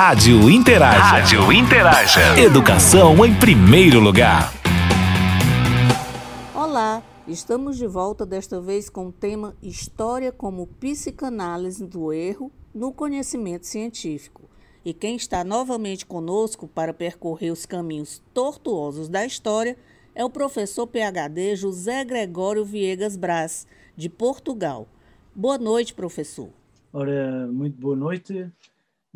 Rádio Interaja. Rádio Interaja. Educação em primeiro lugar. Olá, estamos de volta desta vez com o tema História como psicanálise do erro no conhecimento científico. E quem está novamente conosco para percorrer os caminhos tortuosos da história é o professor PhD José Gregório Viegas Brás, de Portugal. Boa noite, professor. Ora, muito boa noite.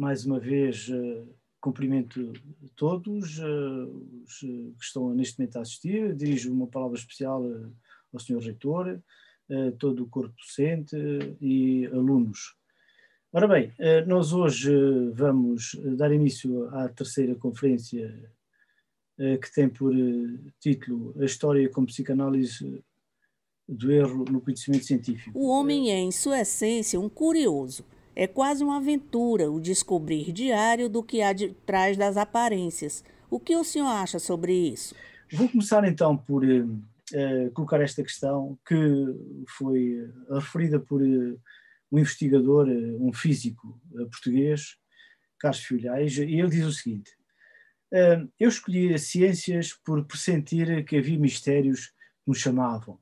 Mais uma vez, uh, cumprimento todos uh, os que estão neste momento a assistir. Dirijo uma palavra especial ao Sr. Reitor, todo o corpo docente e alunos. Ora bem, nós hoje vamos dar início à terceira conferência que tem por título A História como Psicanálise do Erro no Conhecimento Científico. O homem é, em sua essência, um curioso é quase uma aventura o descobrir diário do que há de trás das aparências. O que o senhor acha sobre isso? Vou começar então por uh, colocar esta questão que foi referida por uh, um investigador, uh, um físico português, Carlos Filhais, e ele diz o seguinte: Eu escolhi as ciências por pressentir que havia mistérios que me chamavam.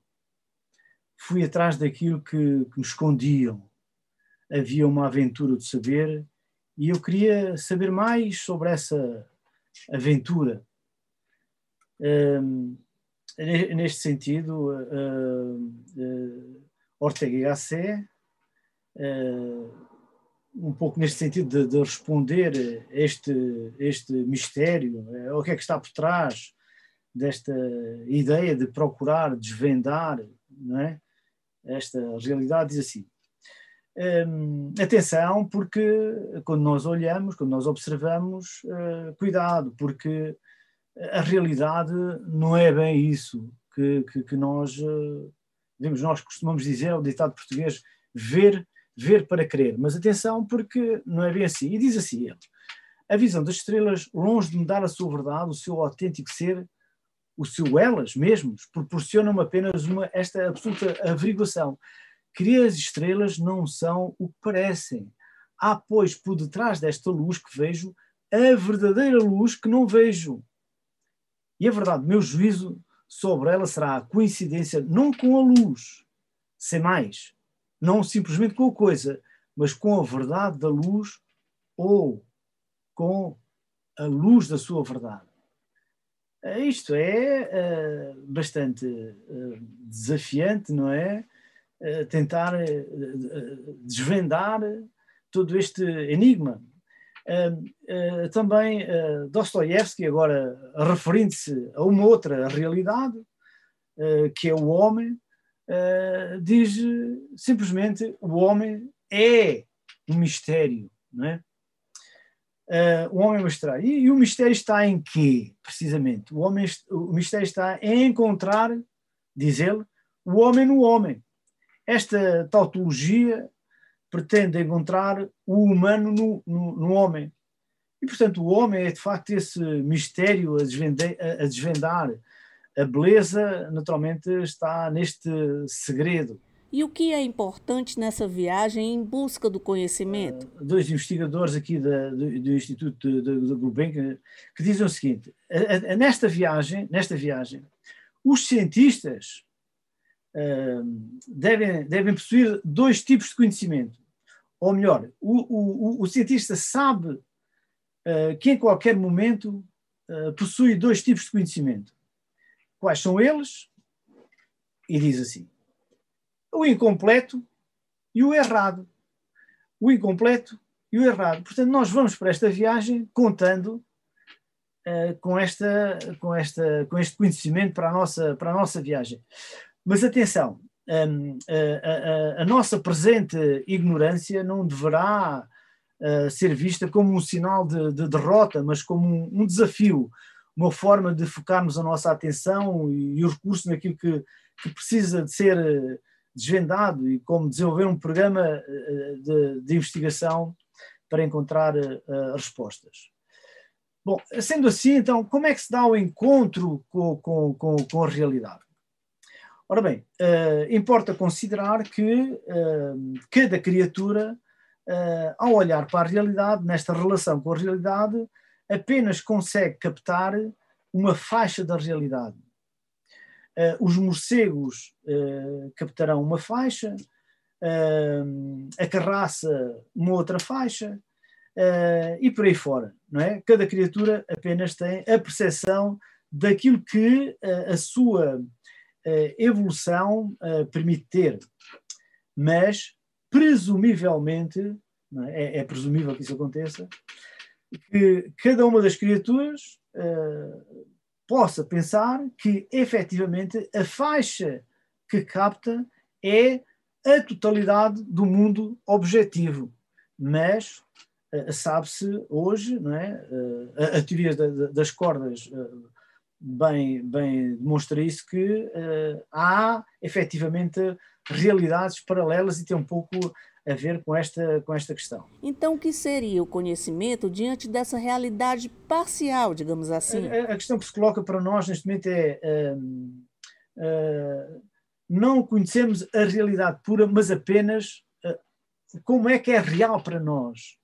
Fui atrás daquilo que, que me escondiam havia uma aventura de saber e eu queria saber mais sobre essa aventura. Um, neste sentido, uh, Ortega y Gasset, uh, um pouco neste sentido de, de responder este, este mistério, o que é que está por trás desta ideia de procurar desvendar é? esta realidade, diz assim, um, atenção, porque quando nós olhamos, quando nós observamos, uh, cuidado, porque a realidade não é bem isso que, que, que nós, uh, nós costumamos dizer, o ditado português, ver, ver para crer. Mas atenção, porque não é bem assim. E diz assim ele: a visão das estrelas, longe de mudar a sua verdade, o seu autêntico ser, o seu elas mesmos, proporcionam apenas uma, esta absoluta averiguação que as estrelas não são o que parecem. Há, pois, por detrás desta luz que vejo, a verdadeira luz que não vejo. E a verdade, meu juízo sobre ela será a coincidência não com a luz, sem mais, não simplesmente com a coisa, mas com a verdade da luz ou com a luz da sua verdade. Isto é uh, bastante uh, desafiante, não é? Tentar eh, desvendar todo este enigma. também Dostoiévski, agora referindo-se a uma outra realidade, que é o homem, diz simplesmente o homem é um mistério, não é? Uh, o homem é um mistério. E, e, o mistério está em quê, precisamente? O, homem, o mistério está em encontrar, diz ele, o homem no homem. Esta tautologia pretende encontrar o humano no, no, no, homem. E, portanto, o homem é de facto esse mistério a desvendar, a desvendar. A beleza, naturalmente, está neste segredo. E o que é importante nessa viagem em busca do conhecimento? Uh, dois investigadores aqui da, do, do, Instituto de Gulbenkian que dizem o seguinte: a, a, nesta viagem, nesta viagem, os cientistas devem, devem possuir dois tipos de conhecimento. Ou melhor, o, o, o cientista sabe uh, que em qualquer momento uh, possui dois tipos de conhecimento. Quais são eles? E diz assim: o incompleto e o errado. O incompleto e o errado. Portanto, nós vamos para esta viagem contando uh, com, esta, com, esta, com este conhecimento para a nossa, para a nossa viagem. Mas atenção, um, a, a, a, nossa presente ignorância não deverá uh, ser vista como um sinal de, de derrota, mas como um, um, desafio, uma forma de focarmos a nossa atenção e, e o recurso naquilo que, que, precisa de ser uh, desvendado e como desenvolver um programa uh, de, de, investigação para encontrar respostas. Bom, sendo assim, então, como é que se dá o encontro com, com, com, com a realidade? Ora bem, uh, importa considerar que uh, cada criatura uh, ao olhar para a realidade, nesta relação com a realidade, apenas consegue captar uma faixa da realidade. Uh, os morcegos uh, captarão uma faixa, a carraça uma outra faixa, e por aí fora. Não é? Cada criatura apenas tem a percepção daquilo que a sua evolução permite ter. Mas presumivelmente, é? É, é? presumível que isso aconteça, que cada uma das criaturas uh, possa pensar que efetivamente a faixa que capta é a totalidade do mundo objetivo. Mas uh, sabe-se hoje, não é? Uh, a, a, teoria da, das cordas bem, bem demonstra isso, que há efetivamente realidades paralelas e tem um pouco a ver com esta, com esta questão. Então, o que seria o conhecimento diante dessa realidade parcial, digamos assim? A, a questão que se coloca para nós neste momento é. Uh, uh, não conhecemos a realidade pura, mas apenas uh, como é que é real para nós.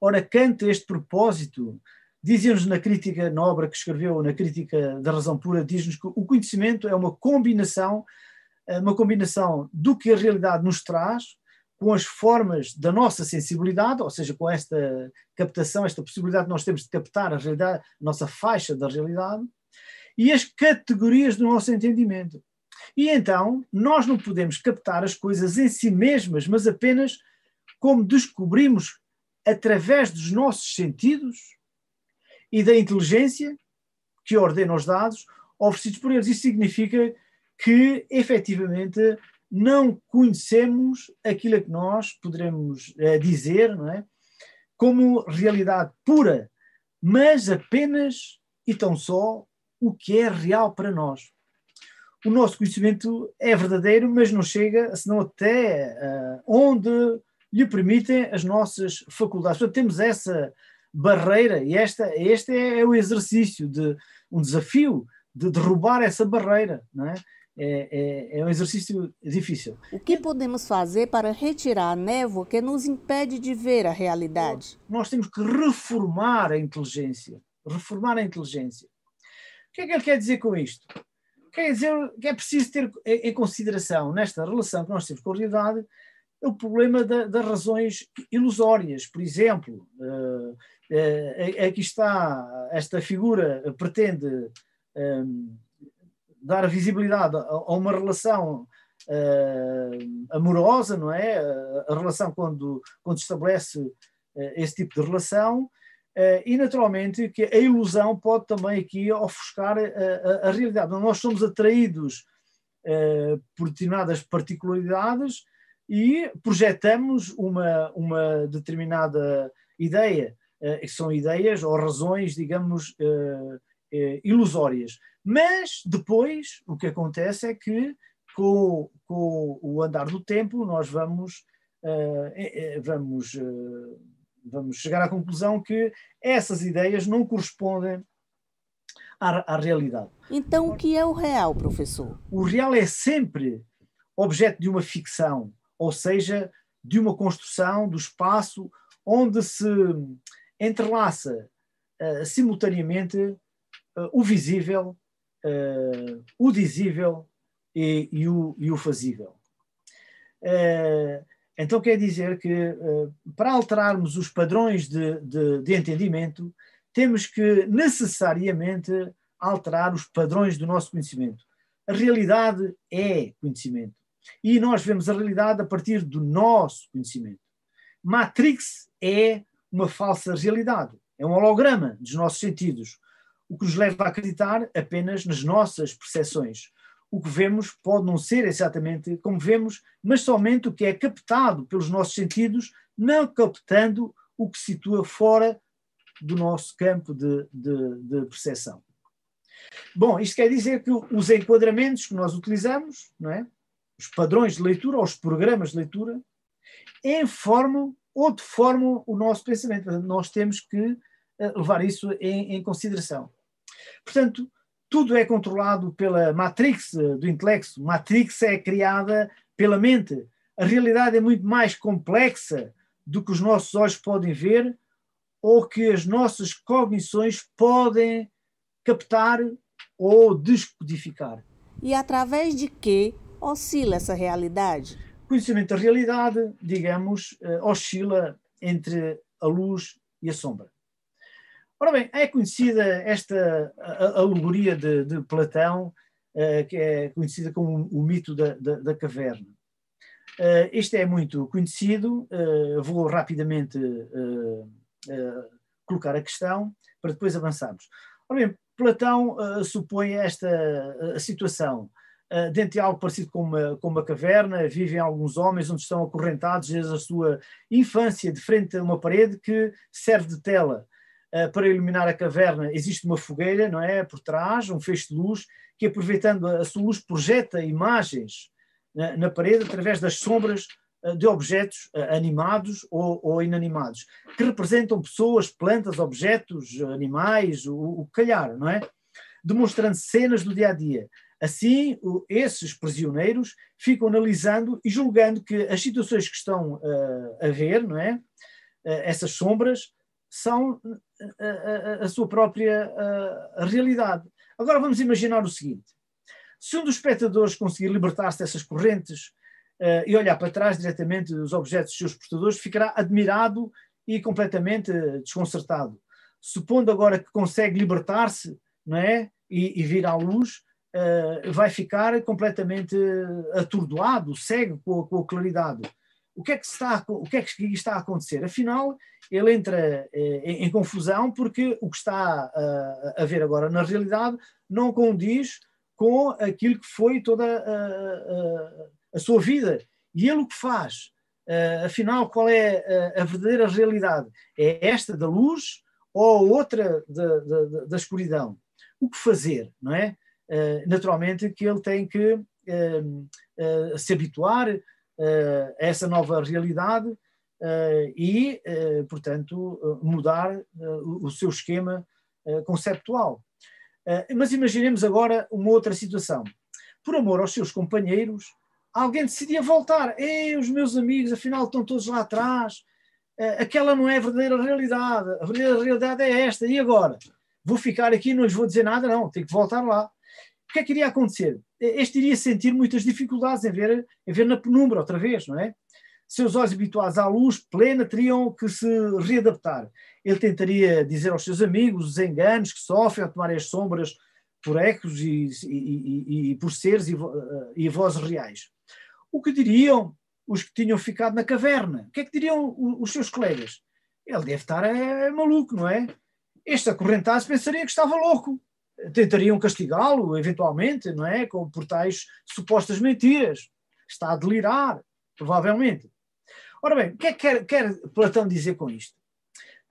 Ora, Kant, este propósito, dizia-nos na crítica, na obra que escreveu, na crítica da razão pura, diz-nos que o conhecimento é uma combinação eh, uma combinação do que a realidade nos traz com as formas da nossa sensibilidade, ou seja, com esta captação, esta possibilidade que nós temos de captar a realidade, a nossa faixa da realidade, e as categorias do nosso entendimento. E então, nós não podemos captar as coisas em si mesmas, mas apenas como descobrimos através dos nossos sentidos e da inteligência que ordena os dados oferecidos por eles. Isso significa que efetivamente não conhecemos aquilo que nós poderemos uh, dizer não é? como realidade pura, mas apenas e tão só o que é real para nós. O nosso conhecimento é verdadeiro, mas não chega senão até uh, onde lhe permitem as nossas faculdades. Portanto, temos essa barreira e esta, este é o exercício de um desafio de derrubar essa barreira, não é? é, é, é um exercício difícil. O que podemos fazer para retirar a névoa que nos impede de ver a realidade? Nós temos que reformar a inteligência. Reformar a inteligência. O que é que ele quer dizer com isto? Quer dizer que é preciso ter em consideração, nesta relação que nós temos com a realidade, o problema da, das razões ilusórias. Por exemplo, uh, aqui está, esta figura pretende um, dar visibilidade a, uma relação uh, amorosa, não é? A, relação quando, quando estabelece uh, esse tipo de relação, e naturalmente que a ilusão pode também aqui ofuscar a, a, a realidade. Nós somos atraídos por determinadas particularidades e projetamos uma, uma determinada ideia, que são ideias ou razões, digamos, ilusórias. Mas depois o que acontece é que com, com o andar do tempo nós vamos, vamos, vamos chegar à conclusão que essas ideias não correspondem à, à realidade. Então o que é o real, professor? O real é sempre objeto de uma ficção, ou seja, de uma construção do espaço onde se entrelaça uh, simultaneamente uh, o visível uh, o dizível e, e, o, e o fazível. Então quer dizer que para alterarmos os padrões de, de, de, entendimento, temos que necessariamente alterar os padrões do nosso conhecimento. A realidade é conhecimento. E nós vemos a realidade a partir do nosso conhecimento. Matrix é uma falsa realidade, é um holograma dos nossos sentidos, o que nos leva a acreditar apenas nas nossas percepções. O que vemos pode não ser exatamente como vemos, mas somente o que é captado pelos nossos sentidos, não captando o que se situa fora do nosso campo de, de, de percepção. Bom, isto quer dizer que os enquadramentos que nós utilizamos, não é? os padrões de leitura ou os programas de leitura, informam ou deformam o nosso pensamento. Nós temos que levar isso em, em consideração. Portanto, tudo é controlado pela matrix eh, do intelecto. Matrix é criada pela mente. A realidade é muito mais complexa do que os nossos olhos podem ver ou que as nossas cognições podem captar ou descodificar. E através de que oscila essa realidade? Conhecimento da realidade, digamos, eh, oscila entre a luz e a sombra. Ora bem, é conhecida esta alegoria de, de Platão, uh, que é conhecida como o mito da, da, da caverna. Uh, este é muito conhecido, uh, vou rapidamente colocar a questão para depois avançarmos. Ora bem, Platão supõe esta situação. Dentro de algo parecido com uma, com uma caverna, vivem alguns homens onde estão acorrentados desde a sua infância, de frente a uma parede que serve de tela uh, para iluminar a caverna existe uma fogueira, não é? Por trás, um feixe de luz, que aproveitando a sua luz projeta imagens na, na parede através das sombras uh, de objetos animados ou, ou, inanimados, que representam pessoas, plantas, objetos, animais, o, o calhar, não é? Demonstrando cenas do dia a dia. Assim, o, esses prisioneiros ficam analisando e julgando que as situações que estão a ver, não é? essas sombras, são a, a, a sua própria a, realidade. Agora vamos imaginar o seguinte: se um dos espectadores conseguir libertar-se dessas correntes uh, e olhar para trás diretamente dos objetos dos seus portadores, ficará admirado e completamente desconcertado. Supondo agora que consegue libertar-se não é? e, e vir à luz, uh, vai ficar completamente atordoado, cego com a, com a claridade o que é que está, o que é que está a acontecer? Afinal, ele entra eh, em, em, confusão porque o que está a, a ver agora na realidade não condiz com aquilo que foi toda a, a, a sua vida. E ele o que faz? Uh, afinal, qual é a, a, verdadeira realidade? É esta da luz ou outra da, da, da escuridão? O que fazer, não é? Uh, naturalmente que ele tem que uh, se habituar uh, essa nova realidade e, portanto, mudar o seu esquema conceptual. mas imaginemos agora uma outra situação. Por amor aos seus companheiros, alguém decidia voltar. Ei, os meus amigos, afinal, estão todos lá atrás. aquela não é a verdadeira realidade. A verdadeira realidade é esta. E agora? Vou ficar aqui e não lhes vou dizer nada, não. Tenho que voltar lá. Que é que iria acontecer? este iria sentir muitas dificuldades em ver, em ver na penumbra outra vez, não é? Seus olhos habituados à luz plena teriam que se readaptar. Ele tentaria dizer aos seus amigos os enganos que sofrem ao tomar as sombras por ecos e, e, e, e por seres e, e vozes reais. O que diriam os que tinham ficado na caverna? O que é que diriam os seus colegas? Ele deve estar é, é maluco, não é? Este acorrentado pensaria que estava louco tentariam castigá-lo, eventualmente, não é? Com, por tais supostas mentiras. Está a delirar, provavelmente. Ora bem, o que é que quer, quer Platão dizer com isto?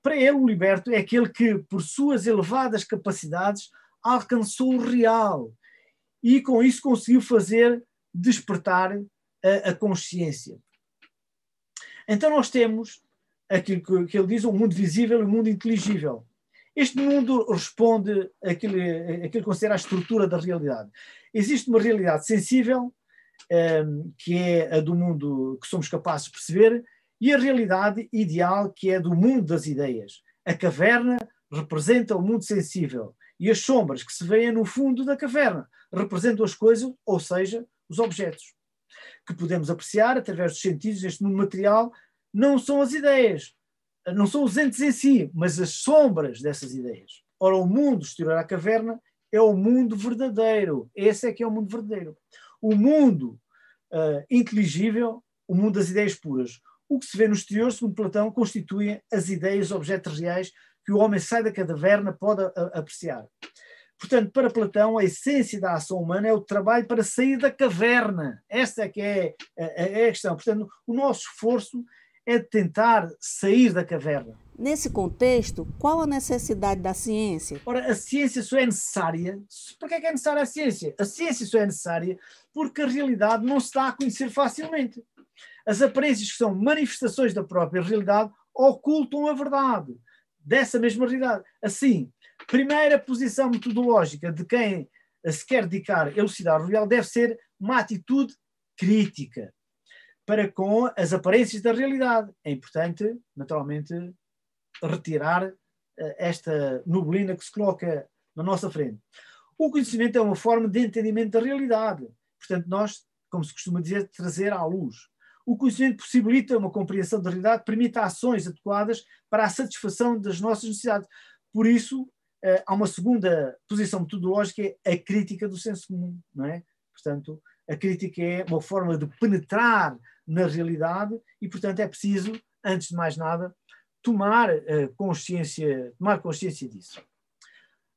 Para ele, o liberto é aquele que, por suas elevadas capacidades, alcançou o real e com isso conseguiu fazer despertar a, a consciência. Então nós temos aquilo que, que ele diz, o um mundo visível e o um mundo inteligível. Este mundo responde àquilo, àquilo que considera a estrutura da realidade. Existe uma realidade sensível, um, ehm, que é a do mundo que somos capazes de perceber, e a realidade ideal, que é do mundo das ideias. A caverna representa o mundo sensível, e as sombras que se veem no fundo da caverna representam as coisas, ou seja, os objetos, que podemos apreciar através dos sentidos neste mundo material, não são as ideias, não são os entes em si, mas as sombras dessas ideias. Ora, o mundo exterior à caverna é o mundo verdadeiro. Esse é que é o mundo verdadeiro. O mundo uh, inteligível, o mundo das ideias puras. O que se vê no exterior, segundo Platão, constituem as ideias, objetos reais que o homem sai da caverna pode a, a, apreciar. Portanto, para Platão, a essência da ação humana é o trabalho para sair da caverna. Esta é que é, é, é a questão. Portanto, o nosso esforço é tentar sair da caverna. Nesse contexto, qual a necessidade da ciência? Ora, a ciência só é necessária. Por é, que é necessária a ciência? A ciência só é necessária porque a realidade não se dá a conhecer facilmente. As aparências que são manifestações da própria realidade ocultam a verdade dessa mesma realidade. Assim, primeira posição metodológica de quem se quer dedicar a elucidar o real deve ser uma atitude crítica para com as aparências da realidade. É importante, naturalmente, retirar uh, esta nublina que se coloca na nossa frente. O conhecimento é uma forma de entendimento da realidade. Portanto, nós, como se costuma dizer, trazer à luz. O conhecimento possibilita uma compreensão da realidade, permite ações adequadas para a satisfação das nossas necessidades. Por isso, eh, há uma segunda posição metodológica, é a crítica do senso comum, não é? Portanto, a crítica é uma forma de penetrar na realidade e, portanto, é preciso, antes de mais nada, tomar eh, consciência, tomar consciência disso.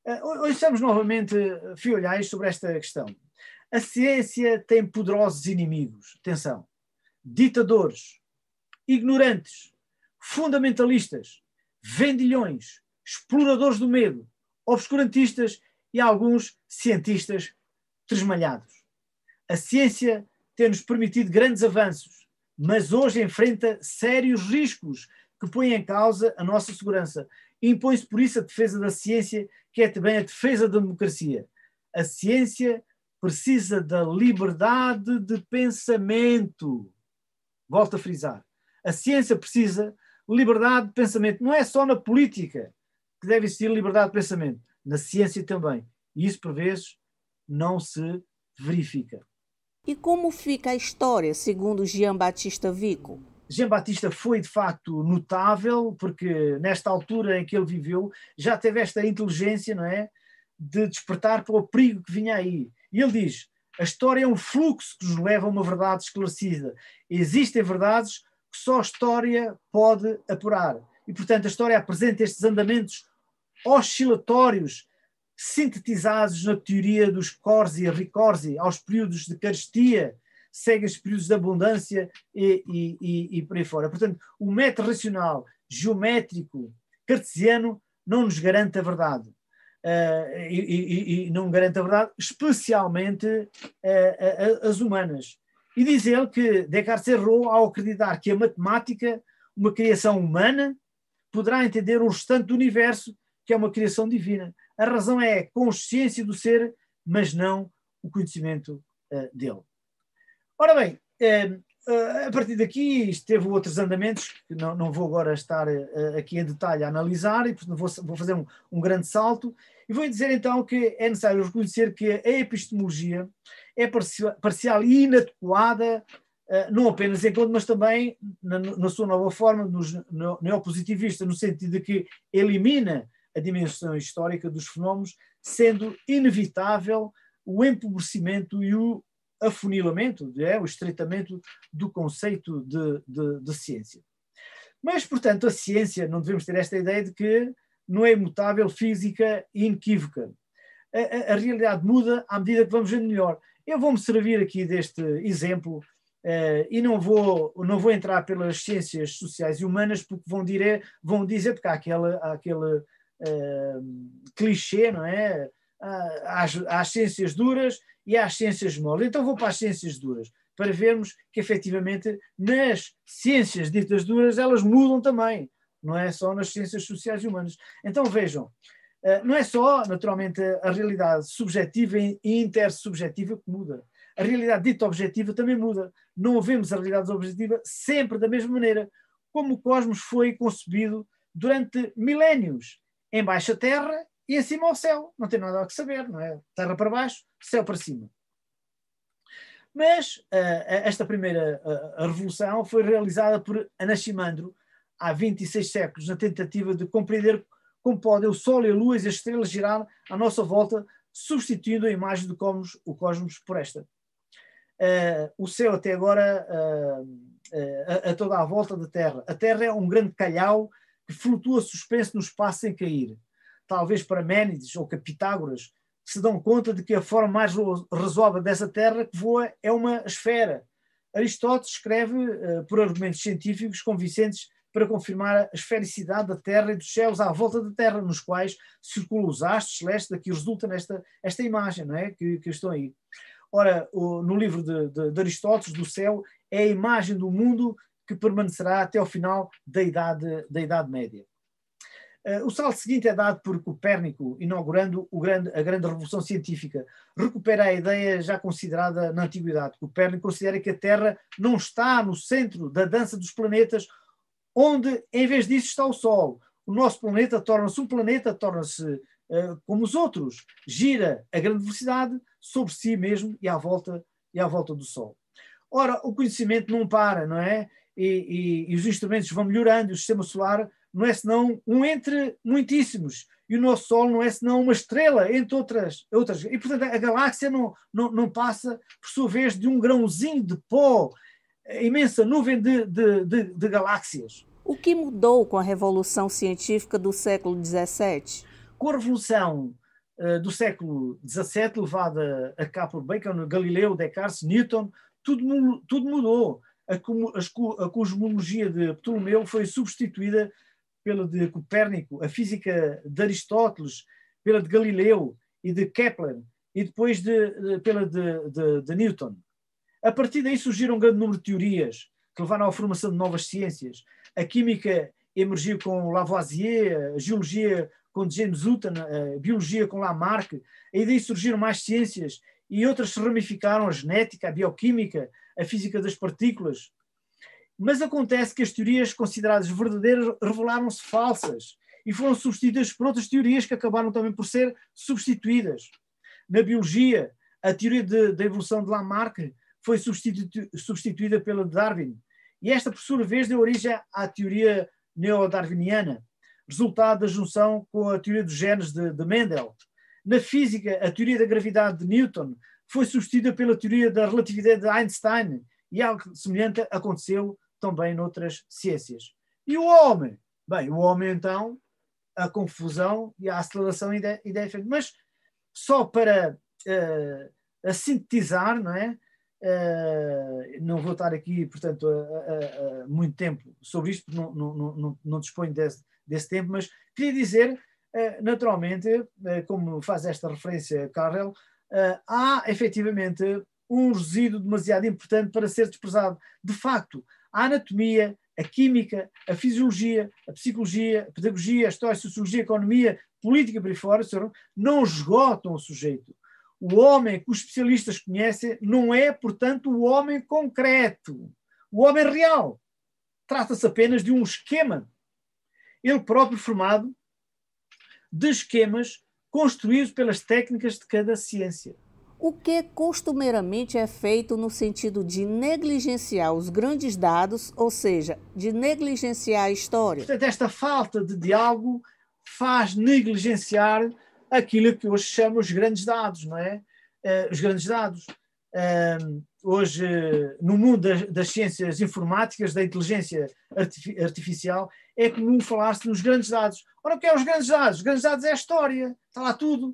Uh, estamos novamente fiolhais sobre esta questão. A ciência tem poderosos inimigos. Atenção ditadores, ignorantes, fundamentalistas, vendilhões, exploradores do medo, obscurantistas e alguns cientistas tresmalhados. A ciência tem-nos permitido grandes avanços, mas hoje enfrenta sérios riscos que põem em causa a nossa segurança. Impõe-se por isso a defesa da ciência, que é também a defesa da democracia. A ciência precisa da liberdade de pensamento volto a frisar, a ciência precisa liberdade de pensamento. Não é só na política que deve existir liberdade de pensamento, na ciência também. E isso, por vezes, não se verifica. E como fica a história, segundo Jean Batista Vico? Jean Batista foi de facto notável, porque nesta altura em que ele viveu, já teve esta inteligência, não é? De despertar para o perigo que vinha aí. E ele diz: a história é um fluxo que nos leva a uma verdade esclarecida. Existem verdades que só a história pode apurar. E, portanto, a história apresenta estes andamentos oscilatórios, sintetizados na teoria dos Corsi e Ricorsi, aos períodos de carestia, seguem os períodos de abundância e, e, e, e por aí fora. Portanto, o método racional, geométrico, cartesiano, não nos garante a verdade uh, e, não garante a verdade, especialmente uh, as humanas. E diz ele que Descartes errou ao acreditar que a matemática, uma criação humana, poderá entender o restante do universo, que é uma criação divina. A razão é a consciência do ser, mas não o conhecimento uh, dele. Ora bem, a partir daqui, isto teve outros andamentos, que não, não vou agora estar aqui em detalhe a analisar, e vou, vou fazer um, um grande salto, e vou dizer então que é necessário reconhecer que a epistemologia é parcial e inadequada, não apenas em conta, mas também na, na sua nova forma, no, neopositivista, no sentido de que elimina a dimensão histórica dos fenómenos, sendo inevitável o empobrecimento e o afunilamento, é, o estreitamento do conceito de, de, de ciência. Mas, portanto, a ciência, não devemos ter esta ideia de que não é imutável, física e inequívoca. A, a, a, realidade muda à medida que vamos vendo melhor. Eu vou-me servir aqui deste exemplo uh, e não vou, não vou entrar pelas ciências sociais e humanas porque vão, dire, vão dizer, porque há aquele, há aquele clichê, não é? Há, há as ciências duras e as ciências moles. Então vou para as ciências duras, para vermos que efetivamente nas ciências ditas duras elas mudam também não é só nas ciências sociais e humanas. Então vejam, eh, não é só, naturalmente, a realidade subjetiva e intersubjetiva que muda. A realidade dita objetiva também muda. Não vemos a realidade objetiva sempre da mesma maneira, como o cosmos foi concebido durante milénios, em baixa terra e em cima ao céu. Não tem nada a saber, não é? Terra para baixo, céu para cima. Mas uh, esta primeira uh, revolução foi realizada por Anaximandro, há 26 séculos na tentativa de compreender como podem o Sol e a Lua e as estrelas girar à nossa volta, substituindo a imagem do cosmos, o cosmos por esta. Uh, o céu até agora a, a, toda a volta da Terra. A Terra é um grande calhau que flutua suspenso no espaço sem cair. Talvez para Ménides ou Pitágoras se dão conta de que a forma mais razoável dessa Terra que voa é uma esfera. Aristóteles escreve, por argumentos científicos convincentes, para confirmar a esfericidade da Terra e dos céus à volta da Terra, nos quais circulam os astros celestes, daqui resulta nesta esta imagem não é? que, que estão aí. Ora, o, no livro de, de, de, Aristóteles, do céu, é a imagem do mundo que permanecerá até ao final da Idade, da idade Média. Uh, o salto seguinte é dado por Copérnico, inaugurando grande, a grande revolução científica. Recupera a ideia já considerada na Antiguidade. Copérnico considera que a Terra não está no centro da dança dos planetas, onde, em vez disso, está o Sol. O nosso planeta torna-se um planeta, torna-se uh, como os outros, gira a grande velocidade sobre si mesmo e à volta, e à volta do Sol. Ora, o conhecimento não para, não é? E, e, e os instrumentos vão melhorando, o sistema solar não é senão um entre muitíssimos. E o nosso Sol não é senão uma estrela entre outras. outras. E, portanto, a galáxia não, não, não passa, por sua vez, de um grãozinho de pó, imensa nuvem de, de, de, de galáxias. O que mudou com a revolução científica do século XVII? Com a revolução uh, do século XVII, levada a cabo por Bacon, Galileu, Descartes, Newton, tudo, tudo mudou. A, cosmologia de Ptolomeu foi substituída pela de Copérnico, a física de Aristóteles, pela de Galileu e de Kepler, e depois de, de, pela de, de, de, Newton. A partir daí surgiram um grande número de teorias que levaram à formação de novas ciências. A química emergiu com Lavoisier, a geologia com James Hutton, a biologia com Lamarck, e daí surgiram mais ciências e outras se ramificaram, a genética, a bioquímica, a física das partículas, mas acontece que as teorias consideradas verdadeiras revelaram-se falsas e foram substituídas por outras teorias que acabaram também por ser substituídas. Na biologia, a teoria da evolução de Lamarck foi substitu substituída pela de Darwin, e esta, por sua vez, deu origem à teoria neodarwiniana, resultado da junção com a teoria dos genes de, de Mendel. Na física, a teoria da gravidade de Newton foi substituída pela teoria da relatividade de Einstein, e algo semelhante aconteceu também noutras ciências. E o homem? Bem, o homem então, a confusão e a aceleração ideia, ideia mas só para uh, sintetizar, não é? Uh, não vou estar aqui, portanto, a muito tempo sobre isto, não, não, não, não disponho desse, desse tempo, mas queria dizer, uh, naturalmente, como faz esta referência Carrel, há efetivamente um resíduo demasiado importante para ser desprezado. De facto, a anatomia, a química, a fisiologia, a psicologia, a pedagogia, a história, a sociologia, a economia, política por aí fora, não esgotam o sujeito. O homem que os especialistas conhecem não é, portanto, o homem concreto, o homem real. Trata-se apenas de um esquema, ele próprio formado de esquemas construídos pelas técnicas de cada ciência o que costumeiramente é feito no sentido de negligenciar os grandes dados, ou seja, de negligenciar a história. Portanto, esta falta de diálogo faz negligenciar aquilo que hoje chamamos os grandes dados, não é? Uh, os grandes dados. Hoje, no mundo das, ciências informáticas, da inteligência artificial, é comum falar-se nos grandes dados. Ora, o que é os grandes dados? Os grandes dados é a história, está lá tudo.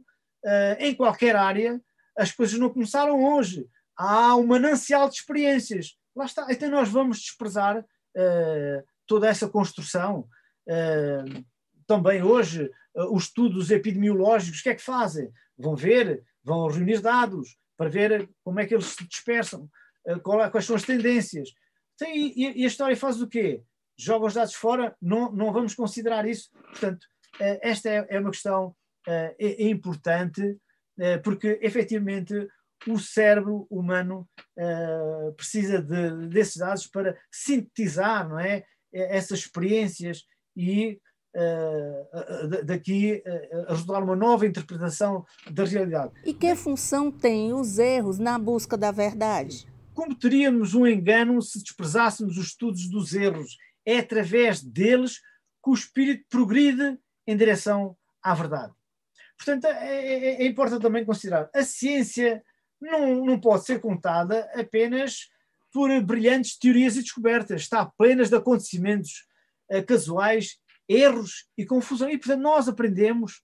Uh, em qualquer área, as coisas não começaram hoje. Há um manancial de experiências. Lá está. Então nós vamos desprezar uh, toda essa construção. Uh, também hoje, os estudos epidemiológicos, o que é que fazem? Vão ver, vão reunir dados para ver como é que eles se dispersam, é, quais são as tendências. E, a história faz o quê? Joga os dados fora? Não, não vamos considerar isso. Portanto, esta é, é uma questão é, importante eh, porque efetivamente o cérebro humano precisa de, desses dados para sintetizar não é, essas experiências e daqui uh, resultar uma nova interpretação da realidade. E que função têm os erros na busca da verdade? Como teríamos um engano se desprezássemos os estudos dos erros? É através deles que o espírito progride em direção à verdade. Portanto, é, é, é importante também considerar a ciência não, não pode ser contada apenas por brilhantes teorias e descobertas, está plenas de acontecimentos casuais, erros e confusão. E, portanto, nós aprendemos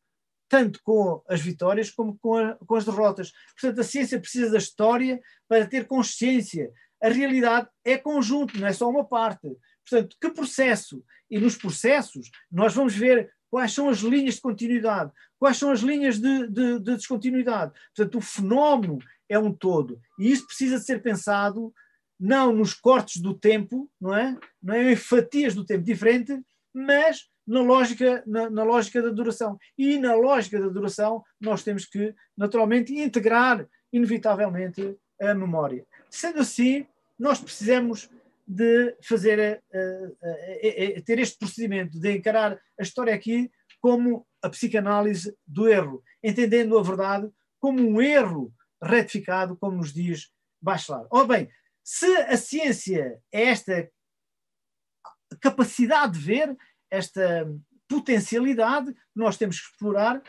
tanto com as vitórias como com, a, com as derrotas. Portanto, a ciência precisa da história para ter consciência. A realidade é conjunto, não é só uma parte. Portanto, que processo? E nos processos, nós vamos ver quais são as linhas de continuidade, quais são as linhas de, de, de, descontinuidade. Portanto, o fenómeno é um todo. E isso precisa de ser pensado não nos cortes do tempo, não é? Não é em fatias do tempo diferente, mas na lógica, na, na, lógica da duração. E na lógica da duração, nós temos que, naturalmente, integrar, inevitavelmente, a memória. Sendo assim, nós precisamos de fazer, uh, uh, uh, ter este procedimento, de encarar a história aqui como a psicanálise do erro, entendendo a verdade como um erro retificado, como nos diz Bachelard. Ora bem, se a ciência é esta capacidade de ver, esta potencialidade que nós temos que explorar,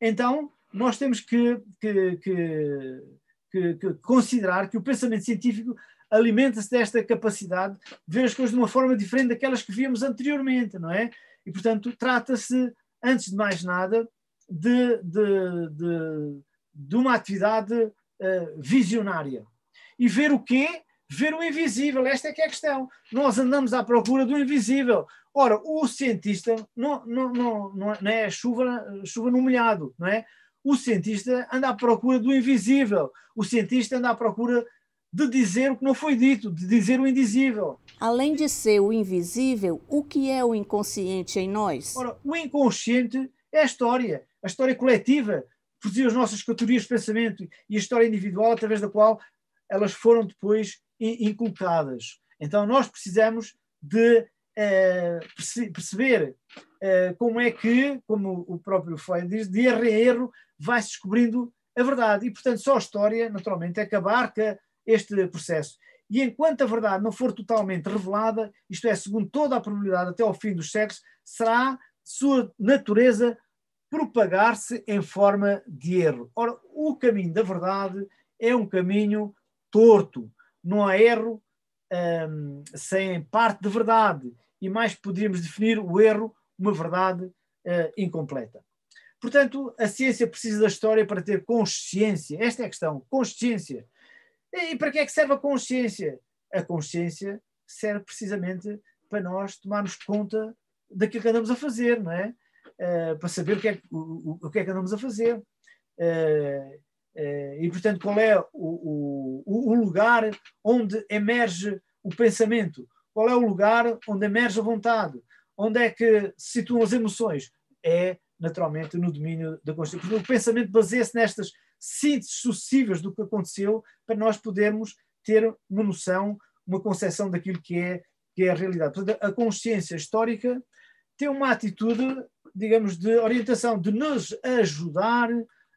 então nós temos que, que, que, que considerar que o pensamento científico alimenta-se desta capacidade de ver as coisas de uma forma diferente daquelas que víamos anteriormente, não é? E, portanto, trata-se, antes de mais nada, de, de, de, de uma atividade uh, visionária. E ver o quê? Ver o invisível. Esta é que é a questão. Nós andamos à procura do invisível. Ora, o cientista não, não, não, não é chuva, chuva no molhado, não é? O cientista anda à procura do invisível. O cientista anda à procura de dizer o que não foi dito, de dizer o indizível. Além de ser o invisível, o que é o inconsciente em nós? Ora, o inconsciente é a história, a história coletiva, produziu as nossas categorias de pensamento e a história individual através da qual elas foram depois inculcadas. Então nós precisamos de eh, perceber eh, como é que, como o próprio Freud diz, de erro em erro vai-se descobrindo a verdade. E, portanto, só a história, naturalmente, é que abarca este processo. E enquanto a verdade não for totalmente revelada, isto é, segundo toda a probabilidade até ao fim dos séculos, será sua natureza propagar-se em forma de erro. Ora, o caminho da verdade é um caminho torto. Não há erro hum, sem parte de verdade. E mais poderíamos definir o erro uma verdade uh, incompleta. Portanto, a ciência precisa da história para ter consciência. Esta é a questão, consciência e para que é que serve a consciência? A consciência serve precisamente para nós tomarmos conta daquilo que andamos a fazer, não é? Uh, para saber o que, é, o, o que é que andamos a fazer. Uh, e, portanto, qual é o, o, o, lugar onde emerge o pensamento? Qual é o lugar onde emerge a vontade? Onde é que se situam as emoções? É, naturalmente, no domínio da consciência. O pensamento baseia-se nestas sínteses sucessivas do que aconteceu para nós podermos ter uma noção, uma concepção daquilo que é, que é a realidade. Portanto, a consciência histórica tem uma atitude, digamos, de orientação, de nos ajudar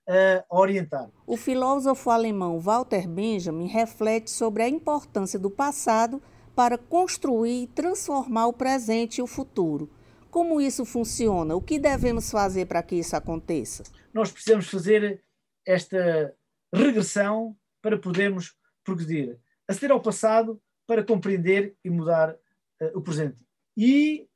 a orientar. O filósofo alemão Walter Benjamin reflete sobre a importância do passado para construir e transformar o presente e o futuro. Como isso funciona? O que devemos fazer para que isso aconteça? Nós precisamos fazer esta regressão para podermos progredir, aceder ao passado para compreender e mudar uh, o presente. E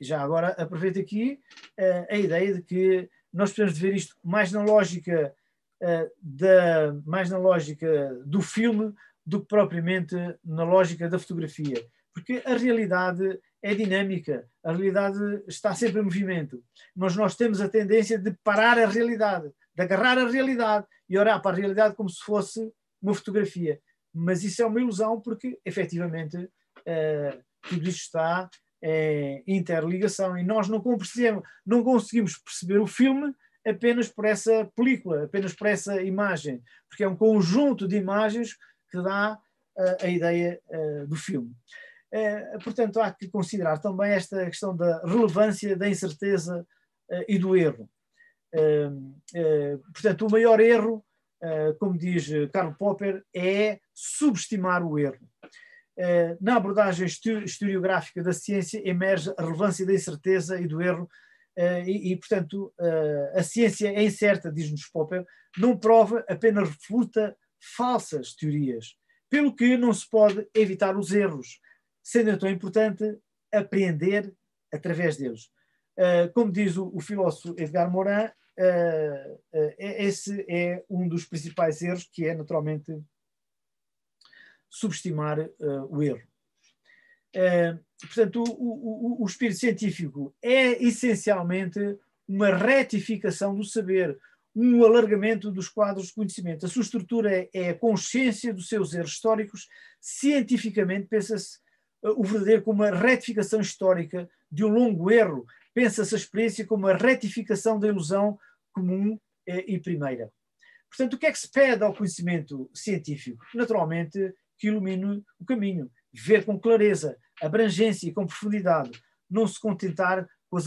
já agora aproveito aqui uh, a ideia de que nós precisamos ver isto mais na lógica uh, da mais na lógica do filme do que propriamente na lógica da fotografia, porque a realidade é dinâmica, a realidade está sempre em movimento, mas nós temos a tendência de parar a realidade, de agarrar a realidade e olhar para a realidade como se fosse uma fotografia. Mas isso é uma ilusão porque, efetivamente, uh, tudo isto está em interligação e nós não conseguimos, não conseguimos perceber o filme apenas por essa película, apenas por essa imagem, porque é um conjunto de imagens que dá uh, a ideia uh, do filme. Uh, portanto, há que considerar também esta questão da relevância da incerteza e do erro. portanto, o maior erro como diz Karl Popper, é subestimar o erro. Eh, na abordagem historiográfica da ciência emerge a relevância da incerteza e do erro, e, e, portanto, a ciência é incerta, diz-nos Popper, não prova, apenas refuta falsas teorias, pelo que não se pode evitar os erros, sendo então importante apreender através deles. Como diz o, o filósofo Edgar Morin, esse é um dos principais erros, que é naturalmente subestimar uh, o erro. portanto, o, o, o espírito científico é essencialmente uma retificação do saber, um alargamento dos quadros de conhecimento. A sua estrutura é, a consciência dos seus erros históricos. Cientificamente, pensa-se o verdadeiro como uma retificação histórica de um longo erro pensa-se a experiência como a retificação da ilusão comum eh, e primeira. Portanto, o que é que se pede ao conhecimento científico? Naturalmente, que ilumine o caminho, ver com clareza, abrangência e com profundidade, não se contentar com as,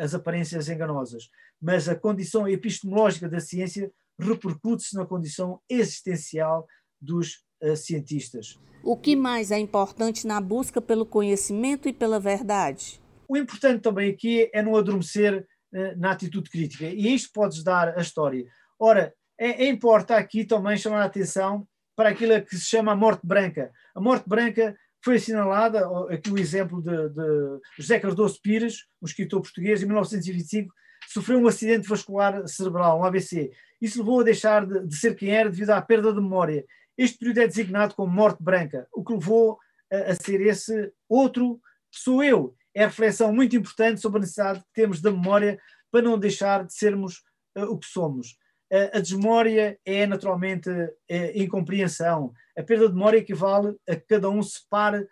as aparências enganosas, mas a condição epistemológica da ciência repercute-se na condição existencial dos uh, cientistas. O que mais é importante na busca pelo conhecimento e pela verdade? O importante também aqui é não adormecer uh, na atitude crítica, e isto pode dar a história. Ora, é, é importa aqui também chamar a atenção para aquilo que se chama morte branca. A morte branca foi assinalada, aqui o exemplo de, de José Cardoso Pires, um escritor português, em 1925, sofreu um acidente vascular cerebral, um AVC. Isso levou a deixar de, de, ser quem era devido à perda de memória. Este período é designado como morte branca, o que levou a, a ser esse outro sou eu. É reflexão muito importante sobre a necessidade que temos da memória para não deixar de sermos uh, o que somos. A desmemória é naturalmente uh, incompreensão. A perda de memória equivale a que cada um se pare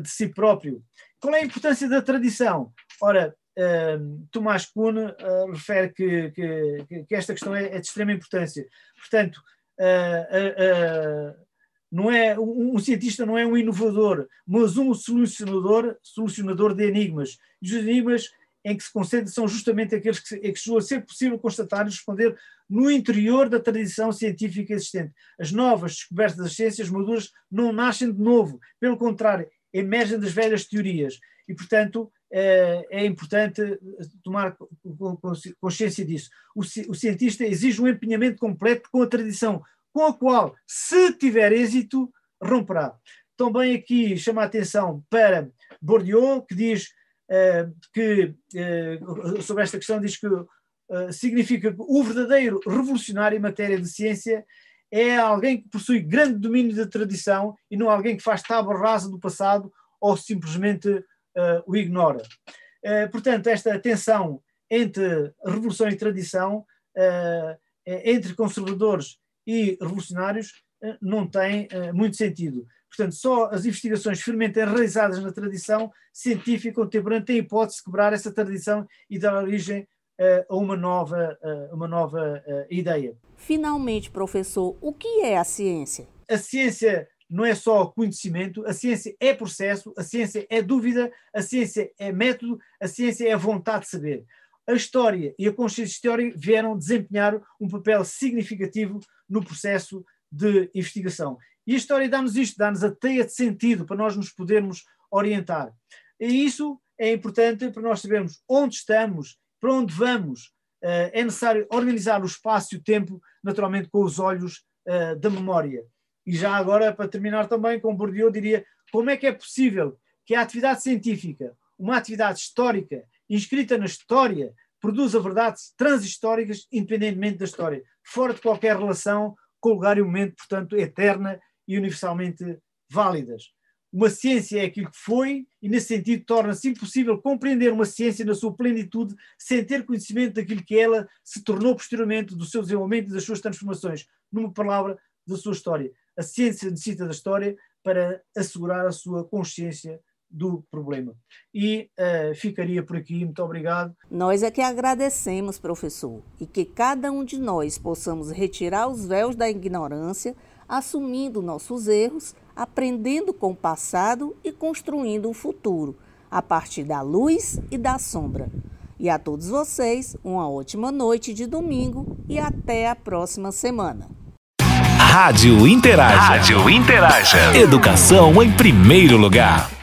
de si próprio. Qual é a importância da tradição? Ora, Uh, Tomás Kuhn uh, refere que, que, que, esta questão é, é, de extrema importância. Portanto, uh, não é, um, um, cientista não é um inovador, mas um solucionador, solucionador de enigmas. E os enigmas em que se concentra são justamente aqueles que, que chegou a ser possível constatar e responder no interior da tradição científica existente. As novas descobertas das ciências maduras não nascem de novo, pelo contrário, emergem das velhas teorias. E, portanto, é, é importante tomar consciência disso. O, cientista exige um empenhamento completo com a tradição, com a qual, se tiver êxito, romperá. Também aqui chama a atenção para Bourdieu, que diz que, uh, sobre esta questão, diz que uh, significa que o verdadeiro revolucionário em matéria de ciência é alguém que possui grande domínio da tradição e não alguém que faz tábua rasa do passado ou simplesmente o ignora. Portanto, esta tensão entre revolução e tradição, entre conservadores e revolucionários, não tem muito sentido. Portanto, só as investigações firmemente realizadas na tradição científica contemporânea têm hipótese de quebrar essa tradição e dar origem a uma nova, uma nova ideia. Finalmente, professor, o que é a ciência? A ciência não é só conhecimento, a ciência é processo, a ciência é dúvida, a ciência é método, a ciência é a vontade de saber. A história e a consciência histórica vieram desempenhar um papel significativo no processo de investigação. E a história dá-nos isto, dá-nos a teia de sentido para nós nos podermos orientar. E isso é importante para nós sabermos onde estamos, para onde vamos. Eh, é necessário organizar o espaço e o tempo, naturalmente, com os olhos eh, da memória. E já agora, para terminar também com Bourdieu, diria como é que é possível que a atividade científica, uma atividade histórica, inscrita na história, produza verdades transhistóricas independentemente da história, fora de qualquer relação com o lugar e o momento, portanto, eterna e universalmente válidas. Uma ciência é aquilo que foi, e nesse sentido torna-se impossível compreender uma ciência na sua plenitude sem ter conhecimento daquilo que ela se tornou posteriormente, do seu desenvolvimento e das suas transformações. Numa palavra, da sua história a ciência necessita da história para assegurar a sua consciência do problema. E uh, ficaria por aqui. Muito obrigado. Nós é que agradecemos, professor, e que cada um de nós possamos retirar os véus da ignorância, assumindo nossos erros, aprendendo com o passado e construindo o futuro, a partir da luz e da sombra. E a todos vocês, uma ótima noite de domingo e até a próxima semana. Rádio Interaja. Rádio Interaja. Educação em primeiro lugar.